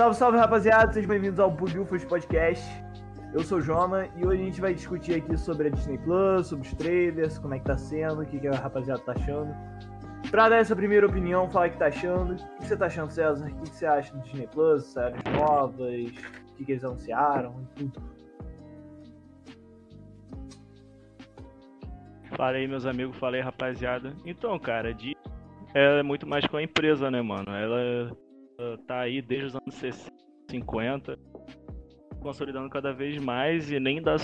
Salve, salve rapaziada, sejam bem-vindos ao Bugufos Podcast. Eu sou o Joma e hoje a gente vai discutir aqui sobre a Disney Plus, sobre os trailers, como é que tá sendo, o que, que a rapaziada tá achando. Pra dar essa primeira opinião, falar o que tá achando. O que você tá achando, César? O que você acha do Disney Plus, séries novas, o que, que eles anunciaram tudo. Falei, meus amigos, falei, rapaziada. Então, cara, de é muito mais com a empresa, né, mano? Ela, ela tá aí desde os anos 60, 50, consolidando cada vez mais e nem dá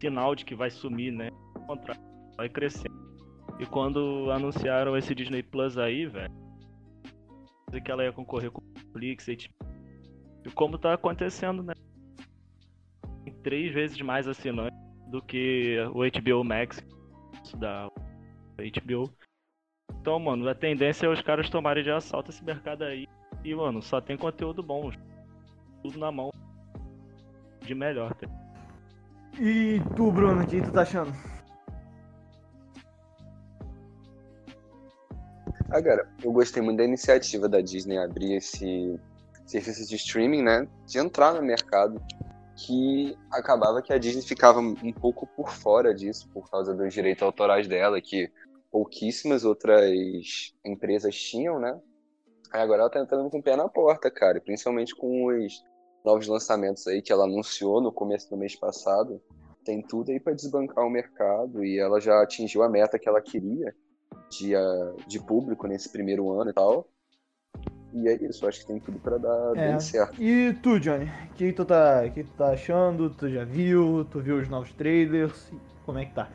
sinal de que vai sumir, né? Ao contrário, vai crescendo. E quando anunciaram esse Disney Plus aí, velho, que ela ia concorrer com o Netflix e como tá acontecendo, né? Tem três vezes mais assinantes do que o HBO Max da HBO. Então, mano, a tendência é os caras tomarem de assalto esse mercado aí. E, mano, só tem conteúdo bom. Tudo na mão. De melhor. Tá? E tu, Bruno, o que tu tá achando? Ah, cara, eu gostei muito da iniciativa da Disney abrir esse serviço de streaming, né? De entrar no mercado. Que acabava que a Disney ficava um pouco por fora disso, por causa dos direitos autorais dela, que pouquíssimas outras empresas tinham, né? Aí agora ela tá entrando com o pé na porta, cara. Principalmente com os novos lançamentos aí que ela anunciou no começo do mês passado. Tem tudo aí para desbancar o mercado e ela já atingiu a meta que ela queria de, uh, de público nesse primeiro ano e tal. E é isso, acho que tem tudo para dar é. bem certo. E tu, Johnny? O que tu tá, que tu tá achando? Tu já viu? Tu viu os novos trailers? Como é que tá?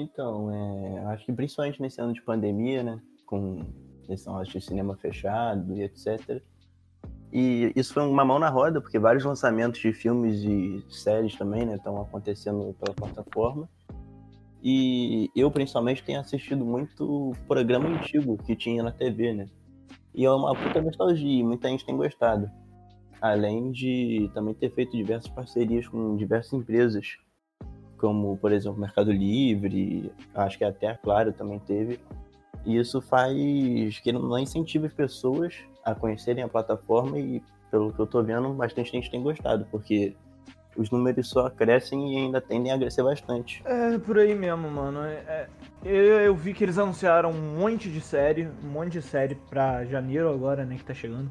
Então, é, acho que principalmente nesse ano de pandemia, né, com esse negócio de cinema fechado e etc. E isso foi uma mão na roda, porque vários lançamentos de filmes e séries também, né, estão acontecendo pela plataforma. E eu, principalmente, tenho assistido muito programa antigo que tinha na TV, né? E é uma puta nostalgia, muita gente tem gostado. Além de também ter feito diversas parcerias com diversas empresas como, por exemplo, Mercado Livre, acho que até a Claro também teve. E isso faz que não incentiva as pessoas a conhecerem a plataforma e, pelo que eu tô vendo, bastante gente tem gostado, porque os números só crescem e ainda tendem a crescer bastante. É, por aí mesmo, mano. É, é, eu, eu, vi que eles anunciaram um monte de série, um monte de série pra janeiro agora, né, que tá chegando.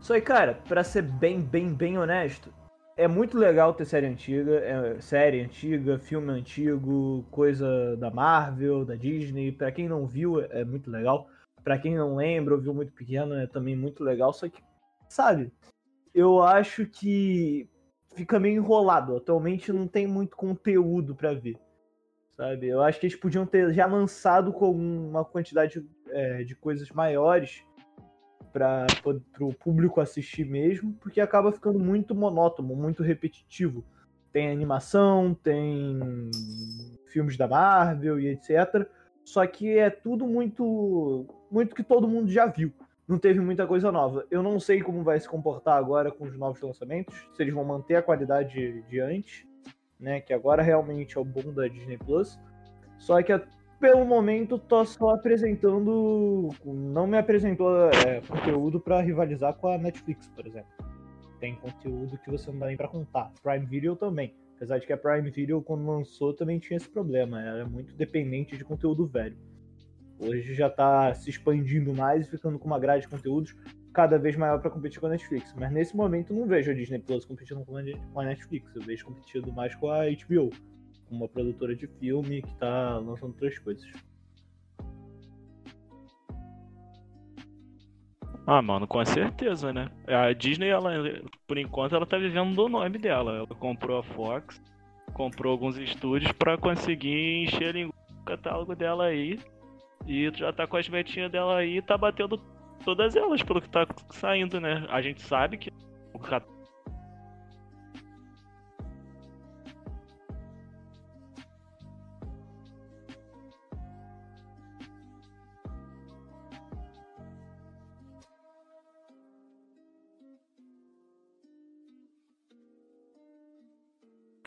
Só que, cara, pra ser bem, bem, bem honesto, é muito legal ter série antiga, é, série antiga, filme antigo, coisa da Marvel, da Disney. Para quem não viu, é muito legal. Para quem não lembra ou viu muito pequeno, é também muito legal. Só que, sabe, eu acho que fica meio enrolado. Atualmente não tem muito conteúdo para ver. Sabe? Eu acho que eles podiam ter já lançado com uma quantidade é, de coisas maiores para o público assistir mesmo, porque acaba ficando muito monótono, muito repetitivo. Tem animação, tem filmes da Marvel e etc. Só que é tudo muito, muito que todo mundo já viu. Não teve muita coisa nova. Eu não sei como vai se comportar agora com os novos lançamentos, se eles vão manter a qualidade de antes, né? Que agora realmente é o bom da Disney Plus. Só que pelo momento tô só apresentando, não me apresentou é, conteúdo para rivalizar com a Netflix, por exemplo. Tem conteúdo que você não dá nem para contar. Prime Video também. Apesar de que a Prime Video, quando lançou, também tinha esse problema. Era muito dependente de conteúdo velho. Hoje já tá se expandindo mais e ficando com uma grade de conteúdos cada vez maior para competir com a Netflix. Mas nesse momento não vejo a Disney Plus competindo com a Netflix. Eu vejo competindo mais com a HBO uma produtora de filme que tá lançando outras coisas. Ah, mano, com certeza, né? A Disney, ela, por enquanto, ela tá vivendo do nome dela. Ela comprou a Fox, comprou alguns estúdios para conseguir encher o catálogo dela aí. E já tá com as metinhas dela aí tá batendo todas elas pelo que tá saindo, né? A gente sabe que o catálogo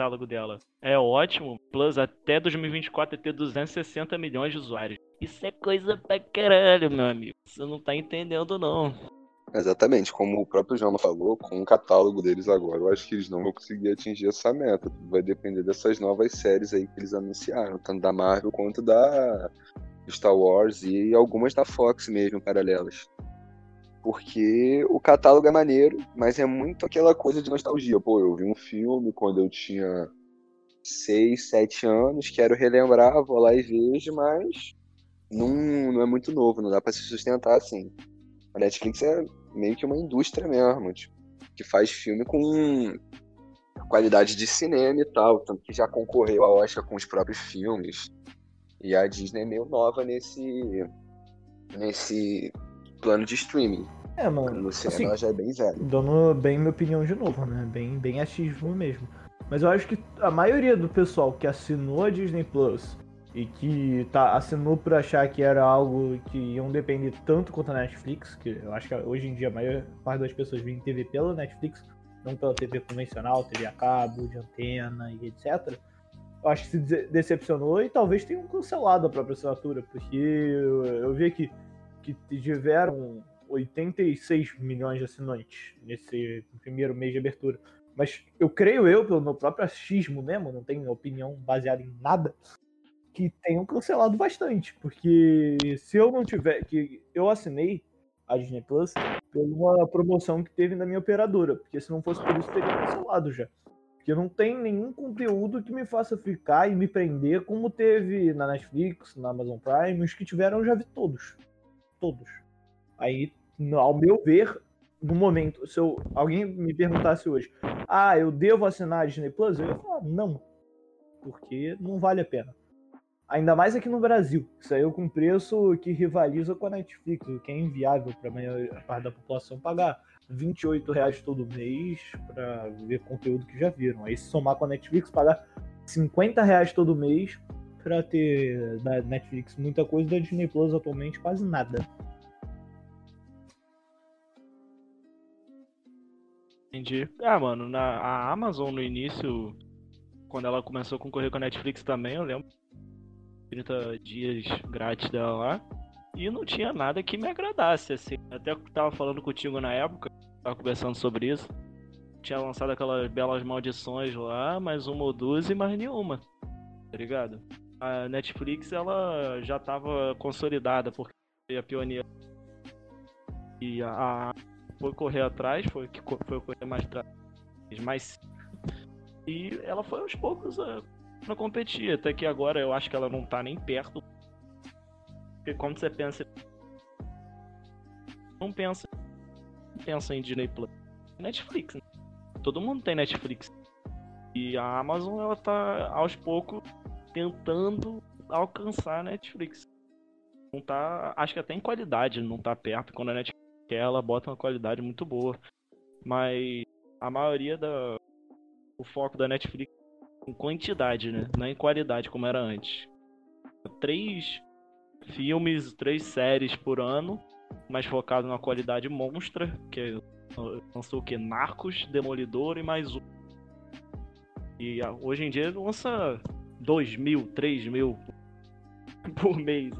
catálogo dela é ótimo. Plus até 2024 vai ter 260 milhões de usuários. Isso é coisa pra caralho, meu amigo. Você não tá entendendo, não. Exatamente, como o próprio João falou, com o catálogo deles agora, eu acho que eles não vão conseguir atingir essa meta. Vai depender dessas novas séries aí que eles anunciaram, tanto da Marvel quanto da Star Wars e algumas da Fox mesmo, paralelas. Porque o catálogo é maneiro, mas é muito aquela coisa de nostalgia. Pô, eu vi um filme quando eu tinha 6, 7 anos, quero relembrar, vou lá e vejo, mas não, não é muito novo, não dá para se sustentar assim. A Netflix é meio que uma indústria mesmo, tipo, que faz filme com qualidade de cinema e tal, tanto que já concorreu a Oscar com os próprios filmes. E a Disney é meio nova nesse nesse plano de streaming. É, mano. No cinema assim, ela já é bem velha. Dando bem minha opinião de novo, né? Bem, bem achismo mesmo. Mas eu acho que a maioria do pessoal que assinou a Disney Plus e que tá, assinou por achar que era algo que iam depender tanto quanto a Netflix, que eu acho que hoje em dia a maior parte das pessoas vê TV pela Netflix, não pela TV convencional, TV a cabo, de antena e etc. Eu acho que se decepcionou e talvez tenham cancelado a própria assinatura, porque eu, eu vi aqui que tiveram 86 milhões de assinantes nesse primeiro mês de abertura. Mas eu creio eu, pelo meu próprio achismo mesmo, não tenho opinião baseada em nada, que tenham cancelado bastante. Porque se eu não tiver. que Eu assinei a Disney Plus por uma promoção que teve na minha operadora. Porque se não fosse por isso, teria cancelado já. Porque não tem nenhum conteúdo que me faça ficar e me prender, como teve na Netflix, na Amazon Prime. Os que tiveram eu já vi todos. Todos. Aí, ao meu ver, no momento, se eu, alguém me perguntasse hoje, ah, eu devo assinar a Disney Plus? Eu ia falar, não. Porque não vale a pena. Ainda mais aqui no Brasil. Saiu com preço que rivaliza com a Netflix, o que é inviável para a maior parte da população pagar 28 reais todo mês para ver conteúdo que já viram. Aí se somar com a Netflix, pagar 50 reais todo mês para ter da Netflix muita coisa, da Disney Plus atualmente quase nada. Entendi. Ah, mano, na, a Amazon no início, quando ela começou a concorrer com a Netflix também, eu lembro 30 dias grátis dela lá. E não tinha nada que me agradasse, assim. Até tava falando contigo na época, tava conversando sobre isso. Tinha lançado aquelas belas maldições lá, mais uma ou duas e mais nenhuma. Tá ligado? A Netflix, ela já tava consolidada, porque a pioneira. E a, a foi correr atrás, foi que foi correr mais atrás. Mais... E ela foi aos poucos uh, não competir, até que agora eu acho que ela não tá nem perto. Porque quando você pensa. Não pensa. Pensa em Disney Plus. Netflix, né? Todo mundo tem Netflix. E a Amazon ela tá aos poucos tentando alcançar a Netflix. Não tá. Acho que até em qualidade não tá perto. Quando a Netflix quer, ela bota uma qualidade muito boa. Mas a maioria da. O foco da Netflix em quantidade, né? Não em qualidade como era antes. Três filmes, três séries por ano, mas focado na qualidade monstra, que é, lançou o que? Narcos, Demolidor e mais um. E hoje em dia lança 2 mil, 3 mil por mês.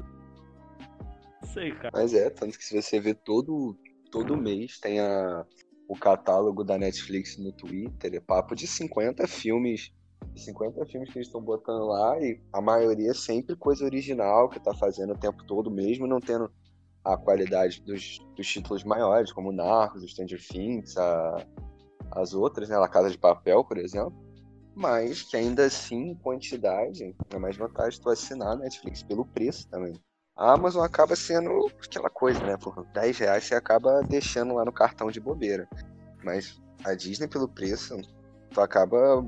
Sei, cara. Mas é, tanto que se você vê todo, todo mês tem a, o catálogo da Netflix no Twitter, é papo de 50 filmes 50 filmes que eles estão botando lá e a maioria é sempre coisa original que tá fazendo o tempo todo, mesmo não tendo a qualidade dos, dos títulos maiores, como Narcos, Stranger Things, a, as outras, né? A Casa de Papel, por exemplo. Mas que ainda assim, em quantidade, é mais vantagem tu assinar a Netflix pelo preço também. A Amazon acaba sendo aquela coisa, né? Por 10 reais você acaba deixando lá no cartão de bobeira. Mas a Disney, pelo preço, tu acaba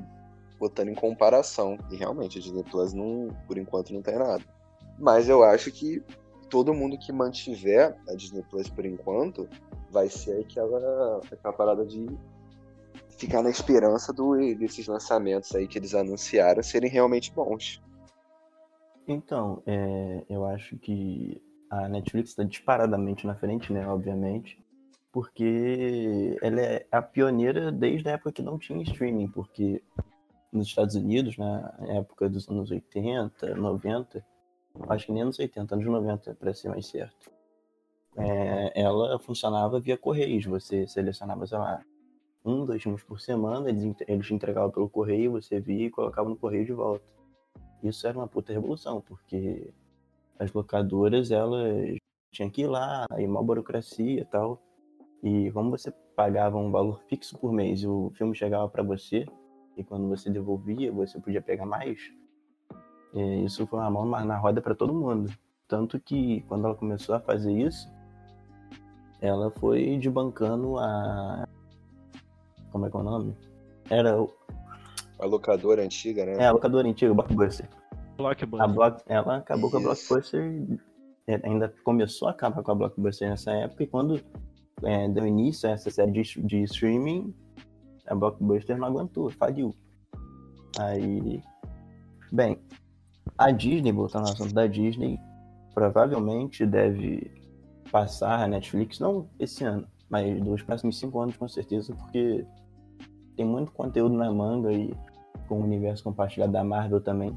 botando em comparação. E realmente, a Disney Plus, não, por enquanto, não tem nada. Mas eu acho que todo mundo que mantiver a Disney Plus por enquanto vai ser aquela, aquela parada de ficar na esperança do, desses lançamentos aí que eles anunciaram serem realmente bons. Então, é, eu acho que a Netflix está disparadamente na frente, né? Obviamente, porque ela é a pioneira desde a época que não tinha streaming, porque nos Estados Unidos, na época dos anos 80, 90, acho que nem anos 80, anos 90, para ser mais certo. É, ela funcionava via correios. Você selecionava, sei lá, um, dois filmes por semana, eles, entregavam pelo correio, você via e colocava no correio de volta. Isso era uma puta revolução, porque as locadoras, elas tinham que ir lá, aí uma burocracia e tal. E como você pagava um valor fixo por mês e o filme chegava para você, e quando você devolvia, você podia pegar mais, é, isso foi uma mão na roda para todo mundo. Tanto que quando ela começou a fazer isso, ela foi debancando a. Como é que é o nome? Era o. A locadora antiga, né? É, a locadora antiga, Blockbuster. Blockbuster. A Block... Ela acabou com a Isso. Blockbuster. é, Ainda começou a acabar com a Blockbuster nessa época, e quando é, deu início a essa série de, de streaming, a Blockbuster não aguentou, faliu. Aí. Bem, a Disney, voltando ao assunto da Disney, provavelmente deve passar a Netflix, não esse ano, mas dos próximos cinco anos com certeza, porque tem muito conteúdo na manga e com o universo compartilhado da Marvel também.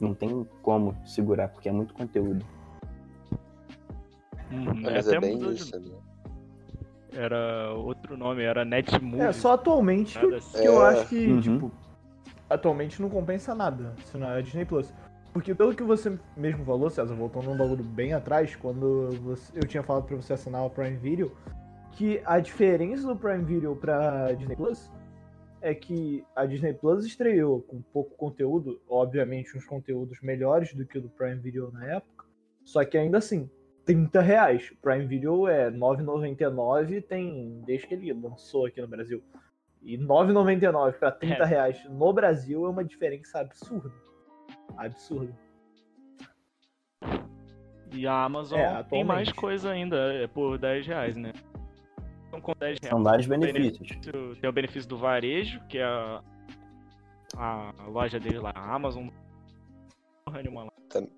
Não tem como segurar, porque é muito conteúdo. Uhum, Mas é bem isso, né? Era outro nome, era Netmovie. É, só atualmente Nada assim. que eu É. acho que, Uhum. tipo, atualmente não compensa nada se não é a Disney Plus. Porque pelo que você mesmo falou, César, voltando um bagulho bem atrás, quando você- eu tinha falado pra você assinar o Prime Video, que a diferença do Prime Video pra Disney Plus é que a Disney Plus estreou com pouco conteúdo, obviamente uns conteúdos melhores do que o do Prime Video na época, só que ainda assim, 30 reais. O Prime Video é 9,99 tem desde que ele lançou aqui no Brasil. E 9,99 para 30 É. reais no Brasil é uma diferença absurda. Absurda. E a Amazon É, tem mais coisa ainda, é por 10 reais, né? Então com 10 reais São vários benefícios. tem o benefício do varejo, que é a, a loja dele lá, a Amazon.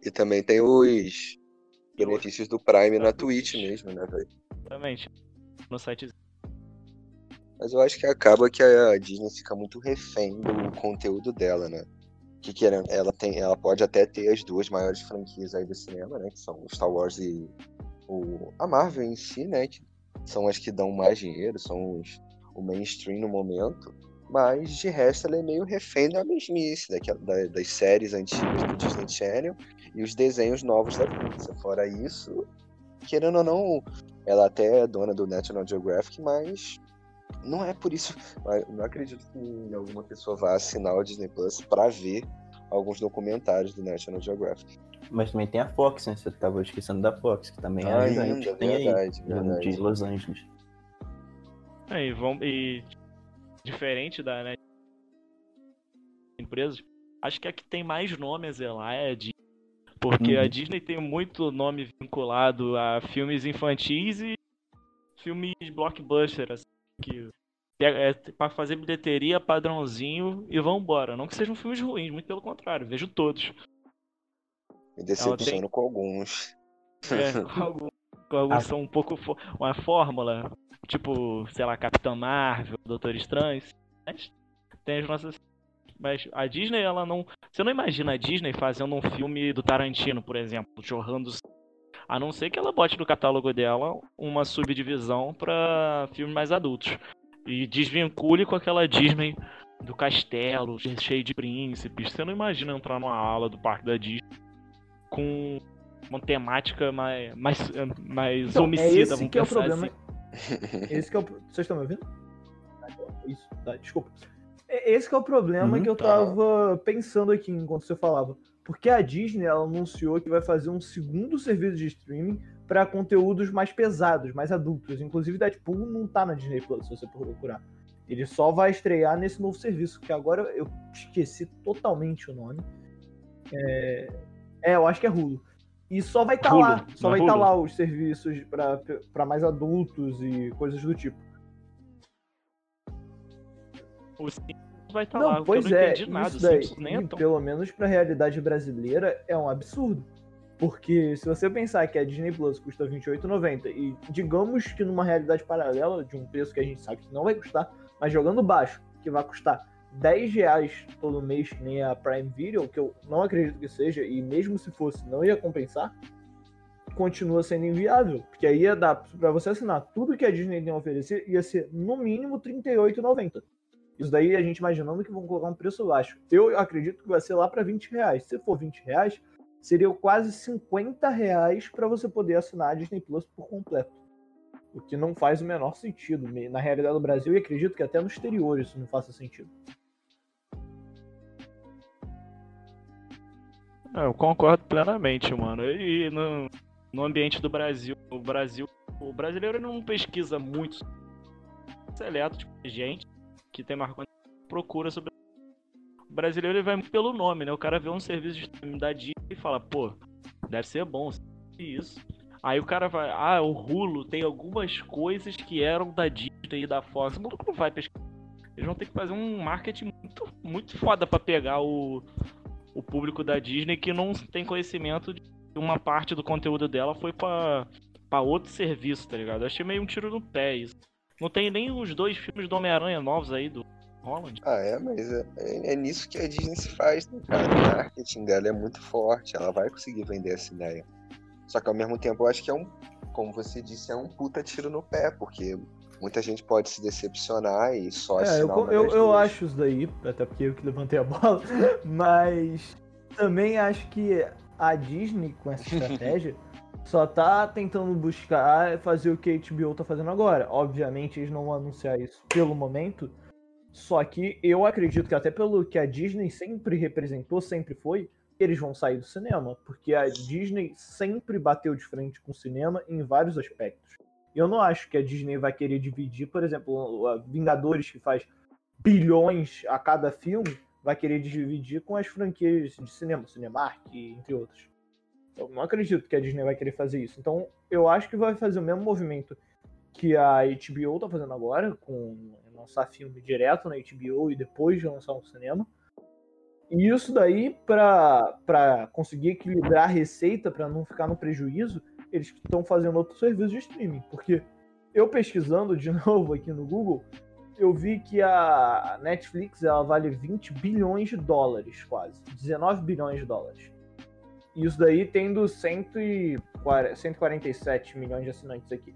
E também tem os benefícios do Prime na Twitch Twitch. mesmo, né, velho? Exatamente. No site. Mas eu acho que acaba que a Disney fica muito refém do conteúdo dela, né? Que querendo, ela tem, ela pode até ter as duas maiores franquias aí do cinema, né? Que são o Star Wars e o, a Marvel em si, né? Que são as que dão mais dinheiro, são os, o mainstream no momento. Mas de resto ela é meio refém da mesmice, da- das séries antigas do Disney Channel e os desenhos novos da Pixar. Fora isso, querendo ou não, ela até é dona do National Geographic, mas não é por isso. Não acredito que alguma pessoa vá assinar o Disney Plus pra ver alguns documentários do National Geographic. Mas também tem a Fox, né? Você tava esquecendo da Fox, que também é Ah, gigante. ainda, Tem aí, verdade, de verdade. Los Angeles. É, e, vão, e diferente da né, empresas, acho que a que tem mais nome a zelar é a Disney. Porque a Uhum. Disney tem muito nome vinculado a filmes infantis e filmes blockbuster, assim, que é, é para fazer bilheteria padrãozinho e vambora. Não que sejam filmes ruins, muito pelo contrário, vejo todos. Me decepciono com alguns. É, com alguns, com alguns Ah. são um pouco fo- uma fórmula, tipo, sei lá, Capitão Marvel, Doutor Estranho. Mas tem as nossas. Mas a Disney, ela não. Você não imagina a Disney fazendo um filme do Tarantino, por exemplo, jorrando. A não ser que ela bote no catálogo dela uma subdivisão pra filmes mais adultos. E desvincule com aquela Disney do castelo, cheio de príncipes. Você não imagina entrar numa aula do parque da Disney com uma temática mais, mais, mais Então, homicida, é esse vamos que é o problema. assim. Esse que é o... Vocês estão me ouvindo? Isso, tá, desculpa. É- Esse que é o problema Uhum, que eu tá. tava pensando aqui enquanto você falava. Porque a Disney ela anunciou que vai fazer um segundo serviço de streaming para conteúdos mais pesados, mais adultos. Inclusive Deadpool não tá na Disney Plus, se você procurar. Ele só vai estrear nesse novo serviço, que agora eu esqueci totalmente o nome. É, é eu acho que é Hulu. E só vai estar Hulu, lá, só é vai estar Hulu? lá os serviços para mais adultos e coisas do tipo. O Simpsons vai estar Tá lá, pois eu não é, entendi nada. isso O daí, Simpsons nem é tão. pelo menos pra realidade brasileira, é um absurdo. Porque se você pensar que a Disney Plus custa R$ 28,90 e digamos que numa realidade paralela, de um preço que a gente sabe que não vai custar, mas jogando baixo, que vai custar 10 reais todo mês, que nem a Prime Video, que eu não acredito que seja, e mesmo se fosse, não ia compensar, continua sendo inviável. Porque aí ia dar pra você assinar tudo que a Disney tem a oferecer, ia ser no mínimo R$ 38,90. Isso daí a gente imaginando que vão colocar um preço baixo. Eu acredito que vai ser lá para 20 reais. Se for 20 reais, seria quase 50 reais para você poder assinar a Disney Plus por completo. O que não faz o menor sentido na realidade do Brasil e acredito que até no exterior isso não faça sentido. Eu concordo plenamente, mano. E no, no ambiente do Brasil, o Brasil, o brasileiro não pesquisa muito seleto, tipo, gente que tem mais procura sobre o brasileiro ele vai pelo nome, né? O cara vê um serviço de da Disney e fala, pô, deve ser bom isso. Aí o cara vai, ah, o Hulu tem algumas coisas que eram da Disney e da Fox. O maluco não vai pesquisar. Eles vão ter que fazer um marketing muito, muito foda pra pegar o, o público da Disney que não tem conhecimento de uma parte do conteúdo dela foi pra outro serviço, tá ligado? Eu achei meio um tiro no pé isso. Não tem nem os dois filmes do Homem-Aranha novos aí do Holland. Ah, é, mas é, é, é, nisso que a Disney se faz, né, cara? O marketing dela é muito forte, ela vai conseguir vender essa ideia. Só que ao mesmo tempo eu acho que é um, como você disse, é um puta tiro no pé, porque muita gente pode se decepcionar e só é, eu, eu, eu acho isso daí, até porque eu que levantei a bola, mas também acho que a Disney, com essa estratégia, só tá tentando buscar fazer o que a HBO tá fazendo agora. Obviamente, eles não vão anunciar isso pelo momento. Só que eu acredito que até pelo que a Disney sempre representou, sempre foi, eles vão sair do cinema. Porque a Disney sempre bateu de frente com o cinema em vários aspectos. Eu não acho que a Disney vai querer dividir, por exemplo, Vingadores, que faz bilhões a cada filme, vai querer dividir com as franquias de cinema, Cinemark, entre outros. Eu não acredito que a Disney vai querer fazer isso. Então, eu acho que vai fazer o mesmo movimento que a HBO tá fazendo agora, com lançar filme direto na HBO e depois de lançar no cinema. E isso daí, para conseguir equilibrar a receita, para não ficar no prejuízo, eles estão fazendo outro serviço de streaming. Porque eu pesquisando de novo aqui no Google, eu vi que a Netflix ela vale 20 bilhões de dólares, quase. 19 bilhões de dólares. Isso daí tendo 147 milhões de assinantes aqui.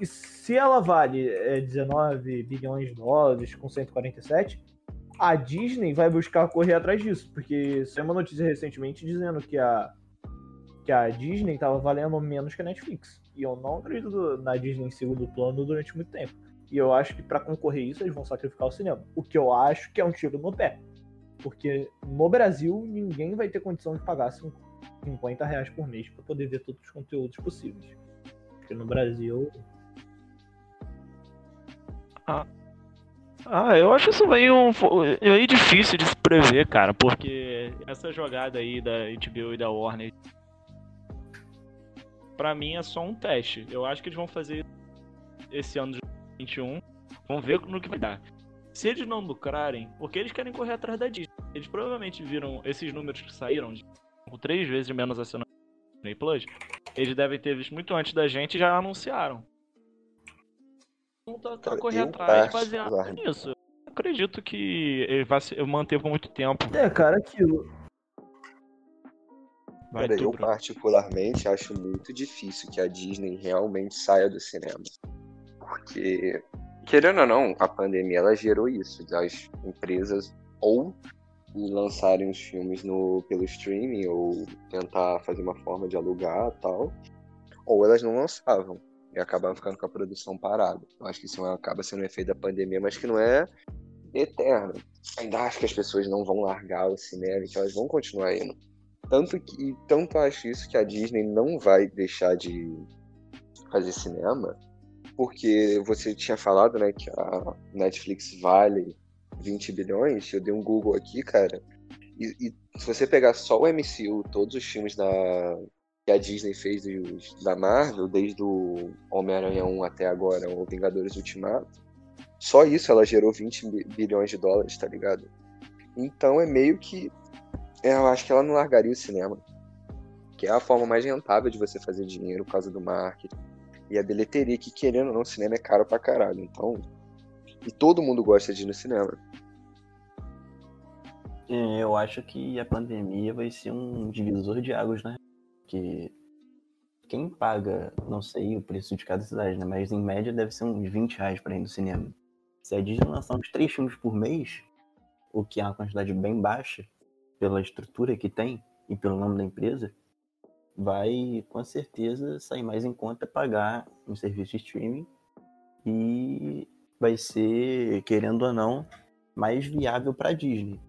E se ela vale é, 19 bilhões de dólares com 147, a Disney vai buscar correr atrás disso, porque saiu uma notícia recentemente dizendo que a, que a Disney estava valendo menos que a Netflix. E eu não acredito na Disney em segundo plano durante muito tempo. E eu acho que para concorrer isso eles vão sacrificar o cinema. O que eu acho que é um tiro no pé. Porque no Brasil ninguém vai ter condição de pagar 50 reais por mês para poder ver todos os conteúdos possíveis. Porque no Brasil. Ah. Ah, eu acho isso meio, meio difícil de se prever, cara, porque essa jogada aí da HBO e da Warner, pra mim é só um teste. Eu acho que eles vão fazer esse ano de 2021, vamos ver no que vai dar. Se eles não lucrarem, porque eles querem correr atrás da Disney. Eles provavelmente viram esses números que saíram, de, com três vezes menos assinantes no Disney Plus. Eles devem ter visto muito antes da gente e já anunciaram. Então tá, tá correr atrás baseado nisso. Eu acredito que ele vai se manter por muito tempo. É, cara, aquilo. Vai cara, eu particularmente acho muito difícil que a Disney realmente saia do cinema. Porque querendo ou não, a pandemia ela gerou isso, das empresas ou lançarem os filmes no, pelo streaming ou tentar fazer uma forma de alugar tal, ou elas não lançavam e acabavam ficando com a produção parada. Eu acho que isso acaba sendo um efeito da pandemia, mas que não é eterno. Ainda acho que as pessoas não vão largar o cinema, que elas vão continuar indo. Tanto que tanto acho isso que a Disney não vai deixar de fazer cinema, porque você tinha falado, né, que a Netflix vale 20 bilhões. Eu dei um Google aqui, cara. E, e se você pegar só o MCU, todos os filmes da, que a Disney fez da Marvel, desde o Homem-Aranha 1 até agora, o Vingadores Ultimato, só isso ela gerou 20 bilhões de dólares, tá ligado? Então é meio que. Eu acho que ela não largaria o cinema. Que é a forma mais rentável de você fazer dinheiro por causa do marketing e a bilheteria, que querendo ou não, o cinema é caro pra caralho. Então. E todo mundo gosta de ir no cinema. É, Eu acho que a pandemia vai ser um divisor de águas, né? Que quem paga, não sei o preço de cada cidade, né? Mas em média deve ser uns 20 reais pra ir no cinema. Se a Disney lançar uns três filmes por mês, o que é uma quantidade bem baixa pela estrutura que tem e pelo nome da empresa, vai com certeza sair mais em conta pagar um serviço de streaming e vai ser, querendo ou não, mais viável para Disney.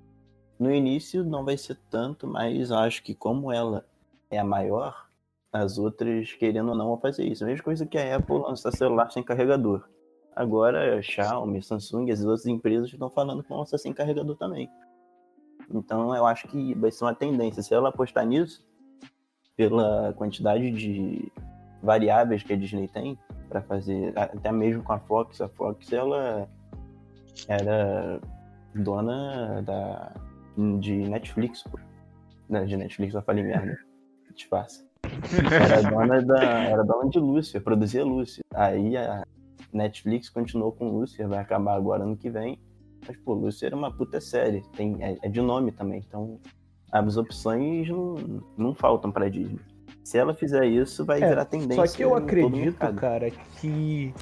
No início não vai ser tanto, mas acho que como ela é a maior, as outras, querendo ou não, vão fazer isso. A mesma coisa que a Apple lançar celular sem carregador. Agora, Xiaomi, Samsung e as outras empresas estão falando que vão lançar sem carregador também. Então, eu acho que vai ser uma tendência. Se ela apostar nisso, pela quantidade de variáveis que a Disney tem para fazer, até mesmo com a Fox, a Fox ela era dona da, de Netflix, pô. Não, de Netflix eu falei merda. Disfarça. Era dona, da, era dona de Lúcia, produzia Lúcia. Aí a Netflix continuou com Lúcia, vai acabar agora ano que vem. Mas, pô, Lúcia era uma puta série. Tem, é, é de nome também. Então, as opções não, não faltam pra Disney. Se ela fizer isso, vai É, virar tendência. Só que eu acredito, cara, que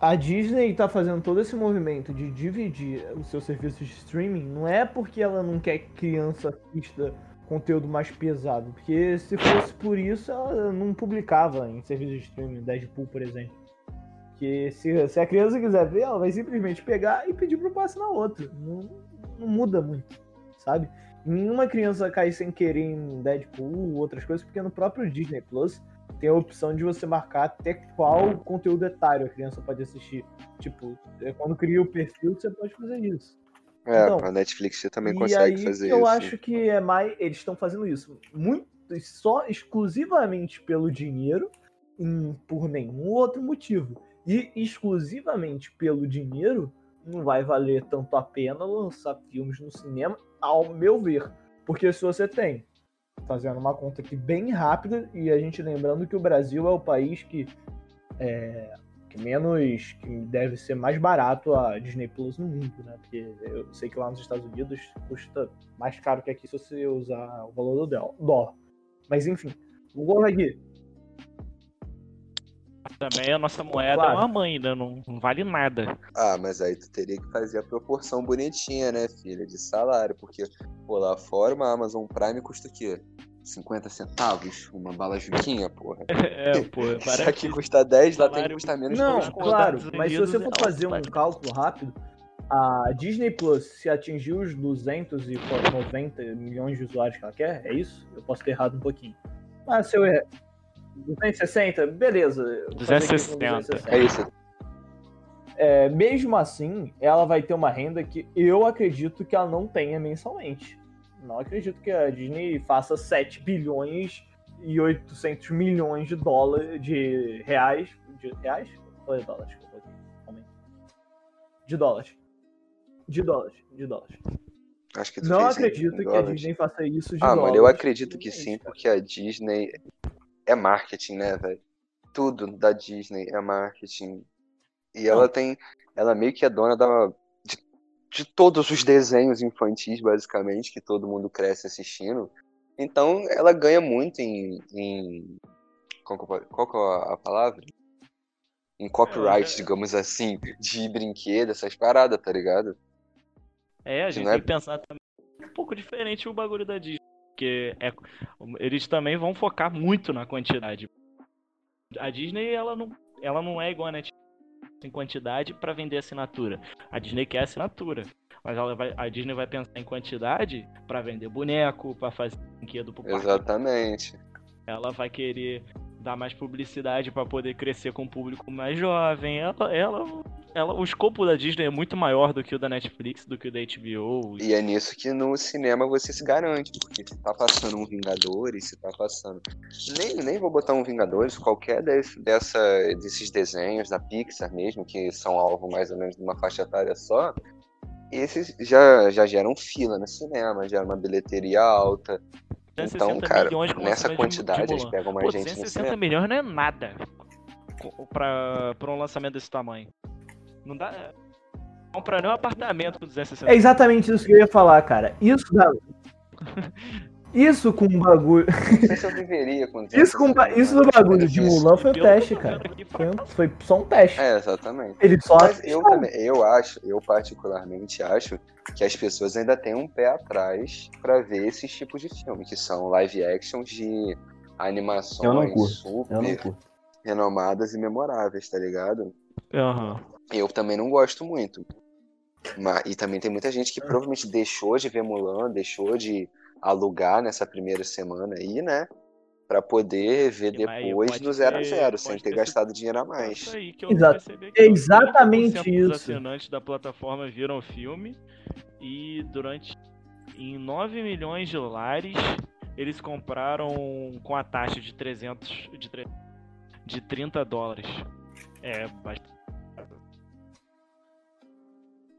a Disney tá fazendo todo esse movimento de dividir o seu serviço de streaming não é porque ela não quer que criança assista conteúdo mais pesado, porque se fosse por isso ela não publicava em serviço de streaming, Deadpool, por exemplo. Que se, se a criança quiser ver, ela vai simplesmente pegar e pedir pro pai assinar outro. Não, não muda muito, sabe? Nenhuma criança cai sem querer em Deadpool ou outras coisas, porque no próprio Disney Plus tem a opção de você marcar até qual conteúdo etário a criança pode assistir. Tipo, é, quando cria o perfil, você pode fazer isso. É, Então, a Netflix também e consegue aí fazer eu isso. acho que é mais. Eles estão fazendo isso muito só exclusivamente pelo dinheiro, e por nenhum outro motivo. E exclusivamente pelo dinheiro, não vai valer tanto a pena lançar filmes no cinema, ao meu ver. Porque se você tem, fazendo uma conta aqui bem rápida, e a gente lembrando que o Brasil é o país que é, que menos que deve ser mais barato a Disney Plus no mundo, né? Porque eu sei que lá nos Estados Unidos custa mais caro que aqui se você usar o valor do dólar. Mas enfim, vou colocar aqui. Também a nossa moeda Claro. é uma mãe, né? Não, não vale nada. Ah, mas aí tu teria que fazer a proporção bonitinha, né, filha, de salário, porque, pô, lá fora uma Amazon Prime custa o quê? 50 centavos? Uma bala juquinha, porra. É, pô, Se parece aqui custa 10, lá tem que custar menos Não, claro, mas se você Unidos for é fazer um cálculo rápido, a Disney Plus, se atingir os 290 milhões de usuários que ela quer, é isso? Eu posso ter errado um pouquinho. Ah, se eu errar. 260? Beleza. eu vou fazer aqui com 260. É isso. É, mesmo assim, ela vai ter uma renda que eu acredito que ela não tenha mensalmente. Não acredito que a Disney faça 7 bilhões e 800 milhões de dólares, de reais, de reais? Ou é dólares? De dólares. De dólares, de dólares. Acho que tu Não acredito em que a dólares. Disney faça isso de Ah, dólares. mano, eu acredito que sim, porque a Disney é marketing, né, velho? Tudo da Disney é marketing. E ela tem. Ela meio que é dona da, de, de todos os desenhos infantis, basicamente, que todo mundo cresce assistindo. Então ela ganha muito em. em qual, é a palavra? Em copyright, É. digamos assim, de brinquedo, essas paradas, tá ligado? É, a gente não é- tem que pensar também um pouco diferente o bagulho da Disney. Porque é, eles também vão focar muito na quantidade. A Disney, ela não, ela não é igual a Netflix em quantidade pra vender assinatura. A Disney quer assinatura. Mas ela vai, a Disney vai pensar em quantidade pra vender boneco, pra fazer brinquedo pro parque. Exatamente. Ela vai querer dar mais publicidade pra poder crescer com o público mais jovem. Ela, ela, ela, o escopo da Disney é muito maior do que o da Netflix, do que o da HBO. E é nisso que no cinema você se garante, porque se tá passando um Vingadores, se tá passando. Nem, nem vou botar um Vingadores, qualquer desse, dessa, desses desenhos da Pixar mesmo, que são alvo mais ou menos de uma faixa etária só, esses já, já geram fila no cinema, geram uma bilheteria alta. Então, 260 cara, nessa quantidade de eles pegam mais Pô, gente no 260 cinema. milhões não é nada pra um lançamento desse tamanho. Não dá. compra nem um apartamento com 260 É exatamente isso que eu ia falar, cara. Isso dá. Isso com um bagulho. Não sei se eu viveria com Isso, com, ba- isso do bagulho de Mulan foi um teste, cara. Foi, só um teste. É, exatamente. Ele só Mas eu também, eu acho, eu particularmente acho que as pessoas ainda têm um pé atrás pra ver esses tipos de filme, que são live actions de Eu não animações curto, Eu não super curto. renomadas e memoráveis, tá ligado? Aham. Eu também não gosto muito. Mas, e também tem muita gente que provavelmente deixou de ver Mulan, deixou de alugar nessa primeira semana aí, né? Pra poder ver depois do zero a ter- zero, sem pode ter ter gastado dinheiro a É mais. Isso aí que eu Exato. Exatamente 30% dos isso. assinantes da plataforma viram o filme e durante em 9 milhões de lares eles compraram com a taxa de 300 de, tre- de 30 dólares. É bastante.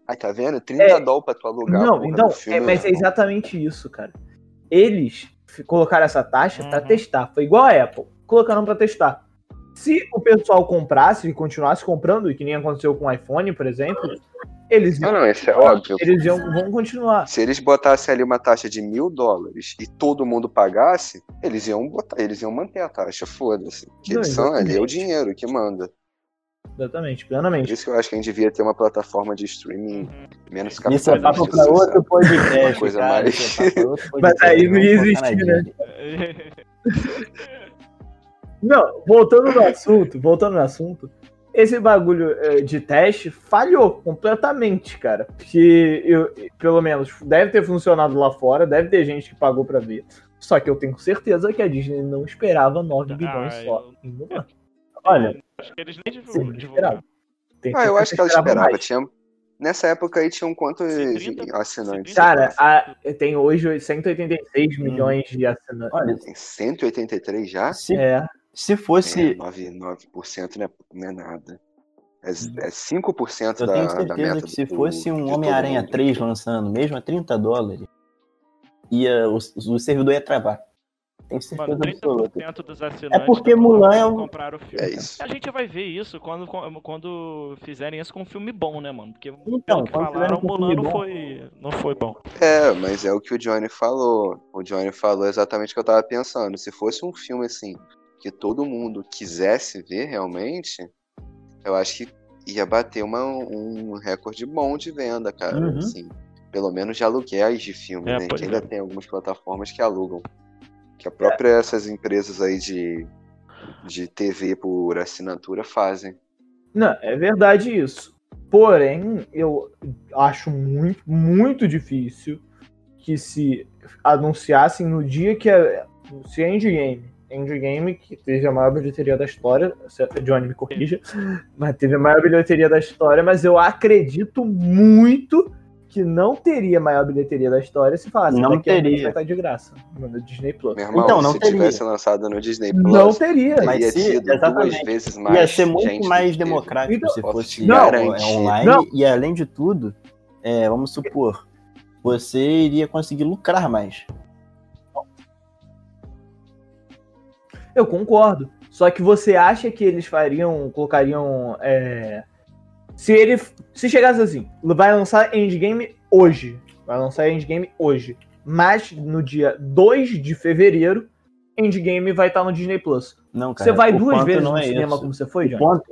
Aí tá vendo? 30 É. dólares pra tu alugar Não, então, filme. é, mas é exatamente isso, cara. Eles colocaram essa taxa pra Uhum. testar. Foi igual a Apple. Colocaram pra testar. Se o pessoal comprasse e continuasse comprando, e que nem aconteceu com o iPhone, por exemplo, eles Não, iam, não, isso é óbvio. eles iam, vão continuar. Se eles botassem ali uma taxa de mil dólares e todo mundo pagasse, eles iam botar, eles iam manter a taxa, foda-se. Que Não, eles são ali, é o dinheiro que manda. Exatamente, Por plenamente. isso que eu acho que a gente devia ter uma plataforma de streaming menos Isso é capitalista. papo pra outro podcast, Uma coisa cara. mais- é Mas aí não ia existir, né? Não, voltando no assunto, voltando no assunto, esse bagulho eh, de teste falhou completamente, cara. Porque eu, pelo menos, deve ter funcionado lá fora, deve ter gente que pagou pra ver. Só que eu tenho certeza que a Disney não esperava 9 bilhões Ah, só. eu-. Olha, Acho que eles nem sim, divulgam. Tem Ah, eu acho que ela esperava. Tinha... Nessa época aí tinham quantos Se 30 assinantes? Cara, a- tem hoje 186 Hum. milhões de assinantes. Olha, Tem 183 já? se, É, se É, fosse. 9, 9% não é, não é nada. É, é 5% Eu da, tenho da certeza meta que se do- fosse um Homem-Aranha mundo. 3 lançando, mesmo a 30 dólares, ia, o, o servidor ia travar. Tenho certeza Mano, absoluta. 30% dos assinantes É porque Mulan é um- compraram o filme. É isso. A gente vai ver isso quando, quando fizerem isso com um filme bom, né, mano? Porque Então, pelo que falaram, Mulan não foi, não foi bom. É, mas é o que o Johnny falou. O Johnny falou exatamente o que eu tava pensando. Se fosse um filme assim, que todo mundo quisesse ver realmente, eu acho que ia bater uma, um recorde bom de venda, cara. Uhum. Assim, pelo menos de aluguéis de filme, É, né? Que ainda é. tem algumas plataformas que alugam. Que a própria essas empresas aí de, de TV por assinatura fazem. Não, é verdade isso. Porém, eu acho muito, muito difícil que se anunciassem no dia que a, se a Endgame, Endgame, que teve a maior bilheteria da história, Johnny me corrija, mas teve a maior bilheteria da história, mas eu acredito muito que não teria maior bilheteria da história se falasse Não teria. vai estar de graça no Disney Plus. Meu irmão, Então, não se teria. tivesse lançado no Disney Plus, Não teria. Mas se- duas exatamente. vezes mais. Ia ser muito gente mais democrático Então, se fosse te é, online. Não. E além de tudo, é, vamos supor, você iria conseguir lucrar mais. Eu concordo. Só que você acha que eles fariam, colocariam. é, Se ele. Se chegasse assim, vai lançar Endgame hoje. Vai lançar Endgame hoje. Mas no dia 2 de fevereiro, Endgame vai estar no Disney Plus. Não, cara. Você vai duas vezes não no é cinema isso. como você foi, O John? ponto,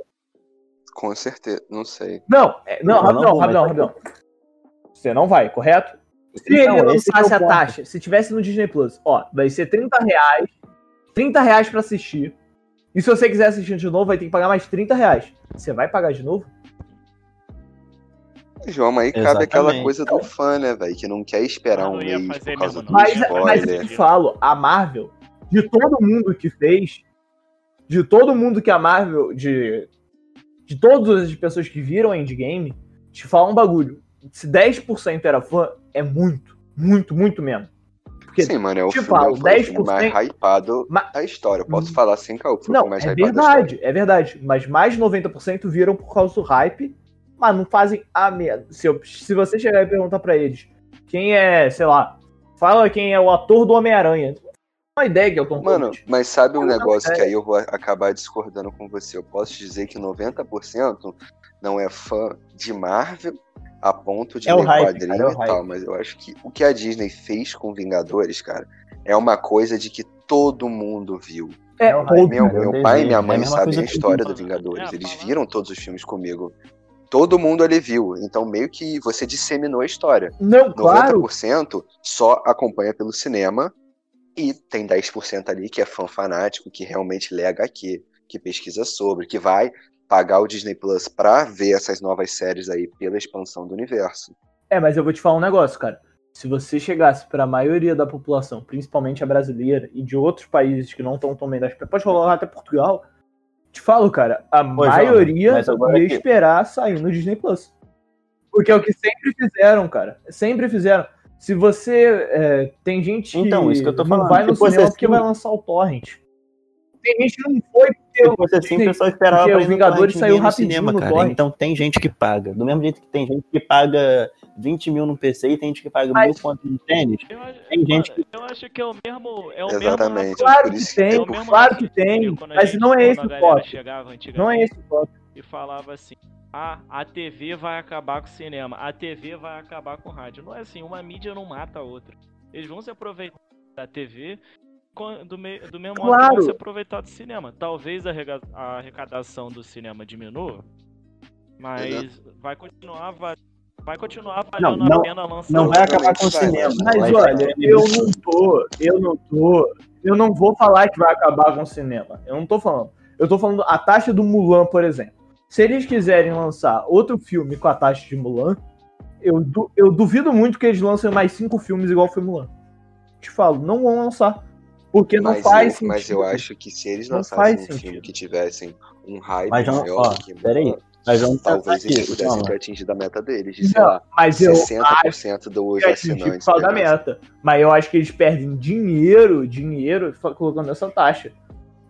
Com certeza, não sei. Não, é, não, Eu não rapidão, vou, rapidão, rapidão. Você não vai, correto? Se Então, ele é lançasse a taxa, se tivesse no Disney Plus, ó, vai ser 30 reais. 30 reais pra assistir. E se você quiser assistir de novo, vai ter que pagar mais 30 reais. Você vai pagar de novo? João, mas aí cabe aquela Exatamente. coisa do fã, né, velho? Que não quer esperar um não ia mês fazer por causa do não. Mas, mas eu te falo, a Marvel, de todo mundo que fez, de todo mundo que a Marvel, de, de todas as pessoas que viram Endgame, te fala um bagulho. Se 10% era fã, é muito, muito, muito mesmo. Porque Sim, mano, é o te filme, falo, foi o filme 10% mais hypado Ma- da história. Eu posso falar assim, cara, foi o Não, filme mais é hypado da história. verdade, é verdade. Mas mais de 90% viram por causa do hype, mas não fazem a merda. Se, eu- se você chegar e perguntar pra eles quem é, sei lá, fala quem é o ator do Homem-Aranha. Uma ideia que o Tom Mano, mas sabe um Eu negócio que aí eu vou acabar discordando com você? Eu posso te dizer que 90% não é fã de Marvel a ponto de É ler hype, quadrinho cara, é e tal, mas eu acho que o que a Disney fez com Vingadores, cara, é uma coisa de que todo mundo viu. É, É Meu, meu pai e minha é a mãe sabem a história eu- do Vingadores. É, Eles viram todos os filmes comigo. Todo mundo ali viu. Então, meio que você disseminou a história. Não, claro. 90% só acompanha pelo cinema. E tem 10% ali que é fã fanático, que realmente lê HQ, que pesquisa sobre, que vai pagar o Disney Plus pra ver essas novas séries aí pela expansão do universo. É, mas eu vou te falar um negócio, cara. Se você chegasse pra maioria da população, principalmente a brasileira e de outros países que não estão tão bem das pode rolar até Portugal, te falo, cara, a João, maioria ia aqui- esperar sair no Disney Plus. Porque é o que sempre fizeram, cara. Sempre fizeram. Se você. é, tem gente que Então, isso que eu tô não falando. vai no cinema porque assim- vai lançar o Torrent. Tem gente que não foi porque Se fosse assim, o pessoal esperava porque o Vingadores saiu rapidinho cinema, no cara. torrent. Então tem gente que paga. Do mesmo jeito que tem gente que paga 20 mil no PC e tem gente que paga Mas- mil conto de tênis. Eu acho, Tem gente mano, eu acho que é o mesmo. É o Exatamente. mesmo Claro que que tem, é claro que tem, mas gente- não é quando esse a o galera foco. chegava antigamente Não é esse o foco. E falava assim: ah, a TV vai acabar com o cinema, a TV vai acabar com o rádio. Não é assim, uma mídia não mata a outra. Eles vão se aproveitar da TV do, me- do mesmo modo que Claro. vão se aproveitar do cinema. Talvez a, rega- a arrecadação do cinema diminua, mas vai continuar, va- vai continuar valendo não- a pena lançar. Não vai acabar com o cinema. Mas vai olha, eu não tô, eu não tô, eu não vou falar que vai acabar com o cinema. Eu não tô falando. Eu tô falando a taxa do Mulan, por exemplo. Se eles quiserem lançar outro filme com a taxa de Mulan, eu, du- eu duvido muito que eles lancem mais cinco filmes igual foi Mulan. Te falo, não vão lançar. Porque não Mas faz eu, sentido. mas eu acho que se eles Não lançassem um filme que tivessem um hype Mas não- maior ó, que peraí. Mas vamos pensar talvez eles aqui, pudessem ter atingido a meta deles, de, sei Não, lá, mas eu acho 60% dos que atingir por assinantes. causa da meta. Mas eu acho que eles perdem dinheiro, dinheiro, colocando essa taxa.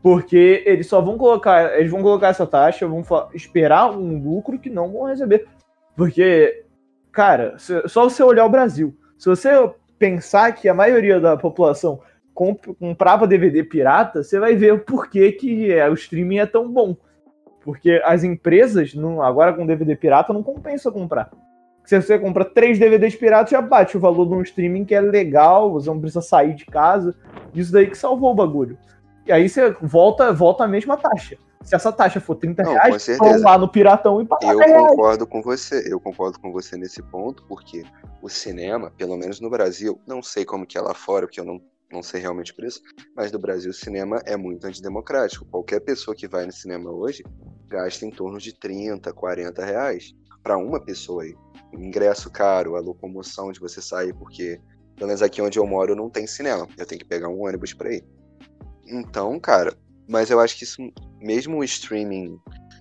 Porque eles só vão colocar, eles vão colocar essa taxa, vão esperar um lucro que não vão receber. Porque, cara, se- só você olhar o Brasil. Se você pensar que a maioria da população comp- comprava DVD pirata, você vai ver o porquê que é, o streaming é tão bom. Porque as empresas, não, agora com DVD pirata, não compensa comprar. Se você compra três DVDs piratas, já bate o valor de um streaming que é legal, você não precisa sair de casa. Isso daí que salvou o bagulho. E aí você volta, volta a mesma taxa. Se essa taxa for 30 Não, reais, vão lá no Piratão e pagar Eu 10 reais. concordo com você, eu concordo com você nesse ponto, porque o cinema, pelo menos no Brasil, não sei como que é lá fora, porque eu não, não sei realmente por isso, mas no Brasil o cinema é muito antidemocrático. Qualquer pessoa que vai no cinema hoje gasta em torno de 30, 40 reais para uma pessoa aí. Ingresso caro, a locomoção de você sair, porque pelo menos aqui onde eu moro não tem cinema, eu tenho que pegar um ônibus para ir. Então, cara, mas eu acho que isso, mesmo o streaming